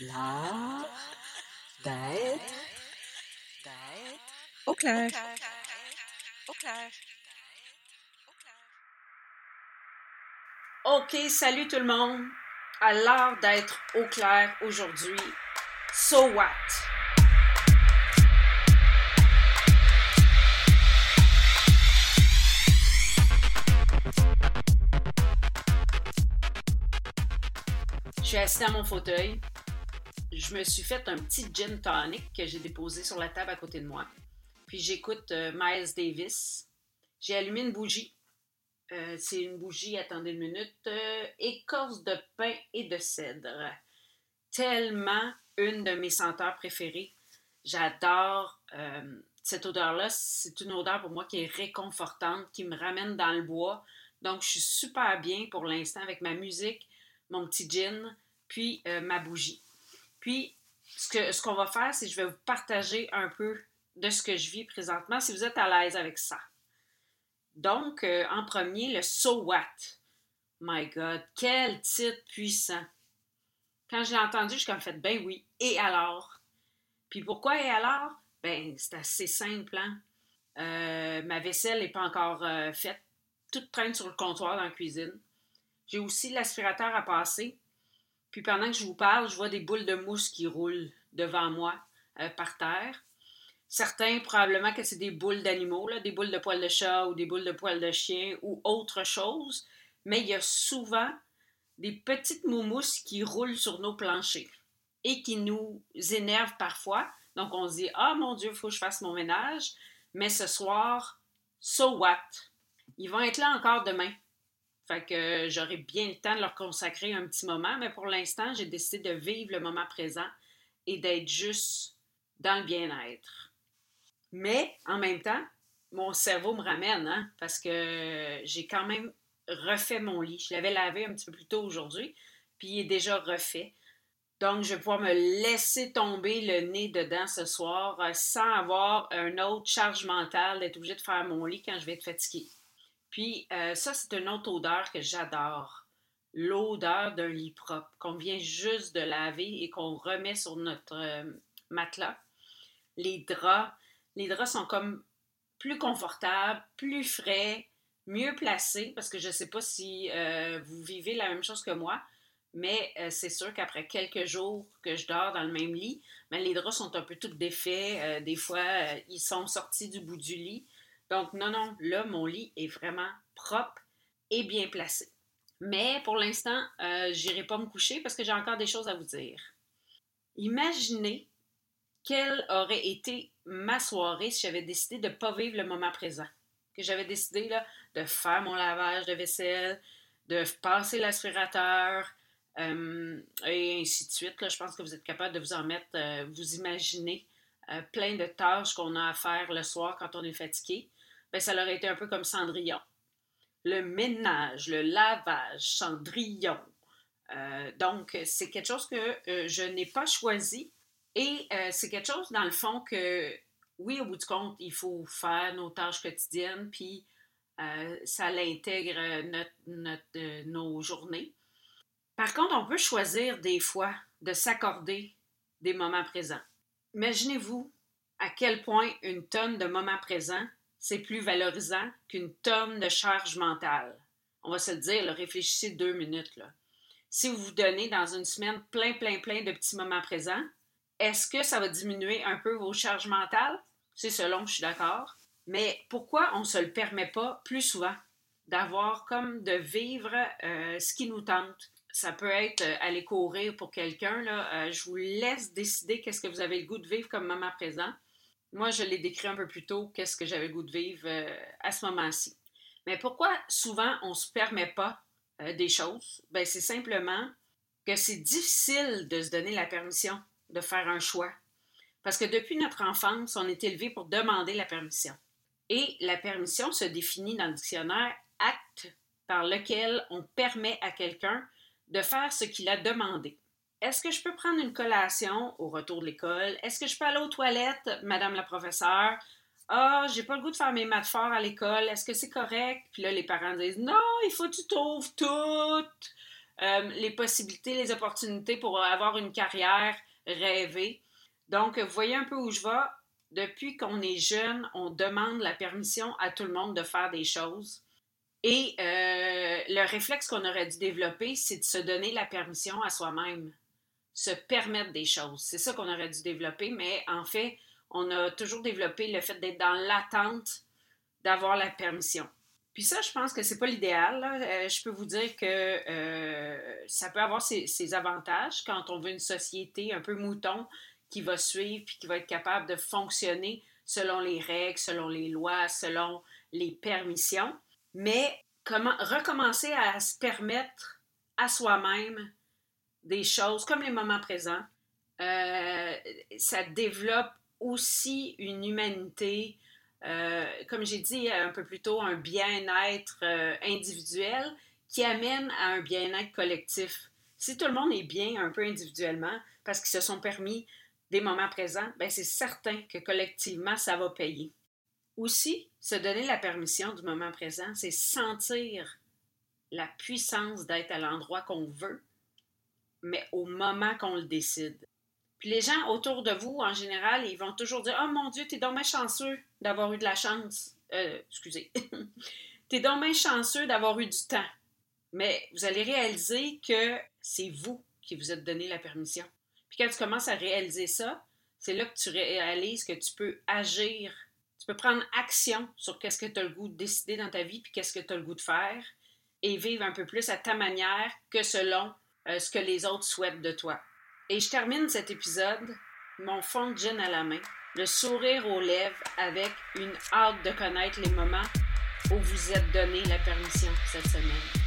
L'art d'être Au clair. Au clair. OK, salut tout le monde. À l'heure d'être au clair aujourd'hui. So what? Suis assis dans mon fauteuil. Je me suis fait un petit gin tonic que j'ai déposé sur la table à côté de moi. Puis j'écoute euh, Miles Davis. J'ai allumé une bougie. Euh, c'est une bougie, attendez une minute, euh, écorce de pin et de cèdre. Tellement une de mes senteurs préférées. J'adore cette odeur-là. C'est une odeur pour moi qui est réconfortante, qui me ramène dans le bois. Donc, je suis super bien pour l'instant avec ma musique, mon petit gin, puis euh, ma bougie. Puis, ce que- ce qu'on va faire, c'est que je vais vous partager un peu de ce que je vis présentement, si vous êtes à l'aise avec ça. Donc, euh, en premier, le So What? My God, quel titre puissant. Quand je l'ai entendu, je suis comme fait, ben oui, et alors? Puis pourquoi et alors? Ben, c'est assez simple, hein? Euh, ma vaisselle n'est pas encore faite. Toute traîne sur le comptoir dans la cuisine. J'ai aussi l'aspirateur à passer. Puis pendant que je vous parle, je vois des boules de mousse qui roulent devant moi euh, par terre. Certains, probablement que c'est des boules d'animaux, des boules de poils de chat ou des boules de poils de chien ou autre chose. Mais il y a souvent des petites mousses qui roulent sur nos planchers et qui nous énervent parfois. Donc on se dit Ah mon Dieu, il faut que je fasse mon ménage. Mais ce soir, so what? Ils vont être là encore demain. Que j'aurai bien le temps de leur consacrer un petit moment, mais pour l'instant, j'ai décidé de vivre le moment présent et d'être juste dans le bien-être. Mais en même temps, mon cerveau me ramène, hein, parce que j'ai quand même refait mon lit. Je l'avais lavé un petit peu plus tôt aujourd'hui, puis il est déjà refait. Donc, je vais pouvoir me laisser tomber le nez dedans ce soir euh, sans avoir une autre charge mentale d'être obligée de faire mon lit quand je vais être fatiguée. Puis, euh, ça, c'est une autre odeur que j'adore. L'odeur d'un lit propre qu'on vient juste de laver et qu'on remet sur notre euh, matelas. Les draps, les draps sont comme plus confortables, plus frais, mieux placés, parce que je ne sais pas si euh, vous vivez la même chose que moi, mais c'est sûr qu'après quelques jours que je dors dans le même lit, ben, les draps sont un peu tout défaits. des fois, ils sont sortis du bout du lit. Donc, non, non, là, mon lit est vraiment propre et bien placé. Mais pour l'instant, euh, je n'irai pas me coucher parce que j'ai encore des choses à vous dire. Imaginez quelle aurait été ma soirée si j'avais décidé de ne pas vivre le moment présent. Que j'avais décidé de faire mon lavage de vaisselle, de passer l'aspirateur, euh, et ainsi de suite. Là, je pense que vous êtes capable de vous en mettre, euh, vous imaginez euh, plein de tâches qu'on a à faire le soir quand on est fatigué. Ben, ça aurait été un peu comme Cendrillon. Le ménage, le lavage, Cendrillon. Euh, donc, c'est quelque chose que euh, je n'ai pas choisi et euh, c'est quelque chose, dans le fond, que oui, au bout du compte, il faut faire nos tâches quotidiennes, puis ça l'intègre notre, nos journées. Par contre, on peut choisir des fois de s'accorder des moments présents. Imaginez-vous à quel point une tonne de moments présents, c'est plus valorisant qu'une tonne de charge mentale. On va se le dire, réfléchissez deux minutes. Si vous vous donnez dans une semaine plein, plein, plein de petits moments présents, est-ce que ça va diminuer un peu vos charges mentales? C'est selon, je suis d'accord. Mais pourquoi on ne se le permet pas plus souvent? D'avoir comme de vivre euh, ce qui nous tente? Ça peut être euh, aller courir pour quelqu'un. Euh, je vous laisse décider qu'est-ce que vous avez le goût de vivre comme moment présent. Moi, je l'ai décrit un peu plus tôt, qu'est-ce que j'avais le goût de vivre euh, à ce moment-ci. Mais pourquoi souvent on ne se permet pas euh, des choses? Ben, c'est simplement que c'est difficile de se donner la permission de faire un choix. Parce que depuis notre enfance, on est élevé pour demander la permission. Et la permission se définit dans le dictionnaire acte par lequel on permet à quelqu'un de faire ce qu'il a demandé. Est-ce que je peux prendre une collation au retour de l'école? Est-ce que je peux aller aux toilettes, Madame la professeure? Ah, j'ai pas le goût de faire mes maths forts à l'école, est-ce que c'est correct? Puis là, les parents disent Non, il faut que tu trouves toutes euh, les possibilités, les opportunités pour avoir une carrière rêvée. Donc, vous voyez un peu où je vais. Depuis qu'on est jeune, on demande la permission à tout le monde de faire des choses. Et euh, le réflexe qu'on aurait dû développer, c'est de se donner la permission à soi-même, se permettre des choses. C'est ça qu'on aurait dû développer, mais en fait, on a toujours développé le fait d'être dans l'attente d'avoir la permission. Puis ça, je pense que c'est pas l'idéal. Euh, je peux vous dire que euh, ça peut avoir ses, avantages quand on veut une société un peu mouton qui va suivre puis qui va être capable de fonctionner selon les règles, selon les lois, selon les permissions. Mais comment recommencer à se permettre à soi-même des choses comme les moments présents, euh, ça développe aussi une humanité, euh, comme j'ai dit un peu plus tôt, un bien-être euh, individuel qui amène à un bien-être collectif. Si tout le monde est bien un peu individuellement parce qu'ils se sont permis des moments présents, ben c'est certain que collectivement, ça va payer. Aussi, se donner la permission du moment présent, c'est sentir la puissance d'être à l'endroit qu'on veut, mais au moment qu'on le décide. Puis les gens autour de vous, en général, ils vont toujours dire Oh mon Dieu, t'es donc chanceux d'avoir eu de la chance. Euh, excusez. t'es donc chanceux d'avoir eu du temps. Mais vous allez réaliser que c'est vous qui vous êtes donné la permission. Puis quand tu commences à réaliser ça, c'est là que tu réalises que tu peux agir tu peux prendre action sur qu'est-ce que tu as le goût de décider dans ta vie, puis qu'est-ce que tu as le goût de faire, et vivre un peu plus à ta manière que selon euh, ce que les autres souhaitent de toi. Et je termine cet épisode, mon fond de gin à la main, le sourire aux lèvres avec une hâte de connaître les moments où vous êtes donné la permission cette semaine.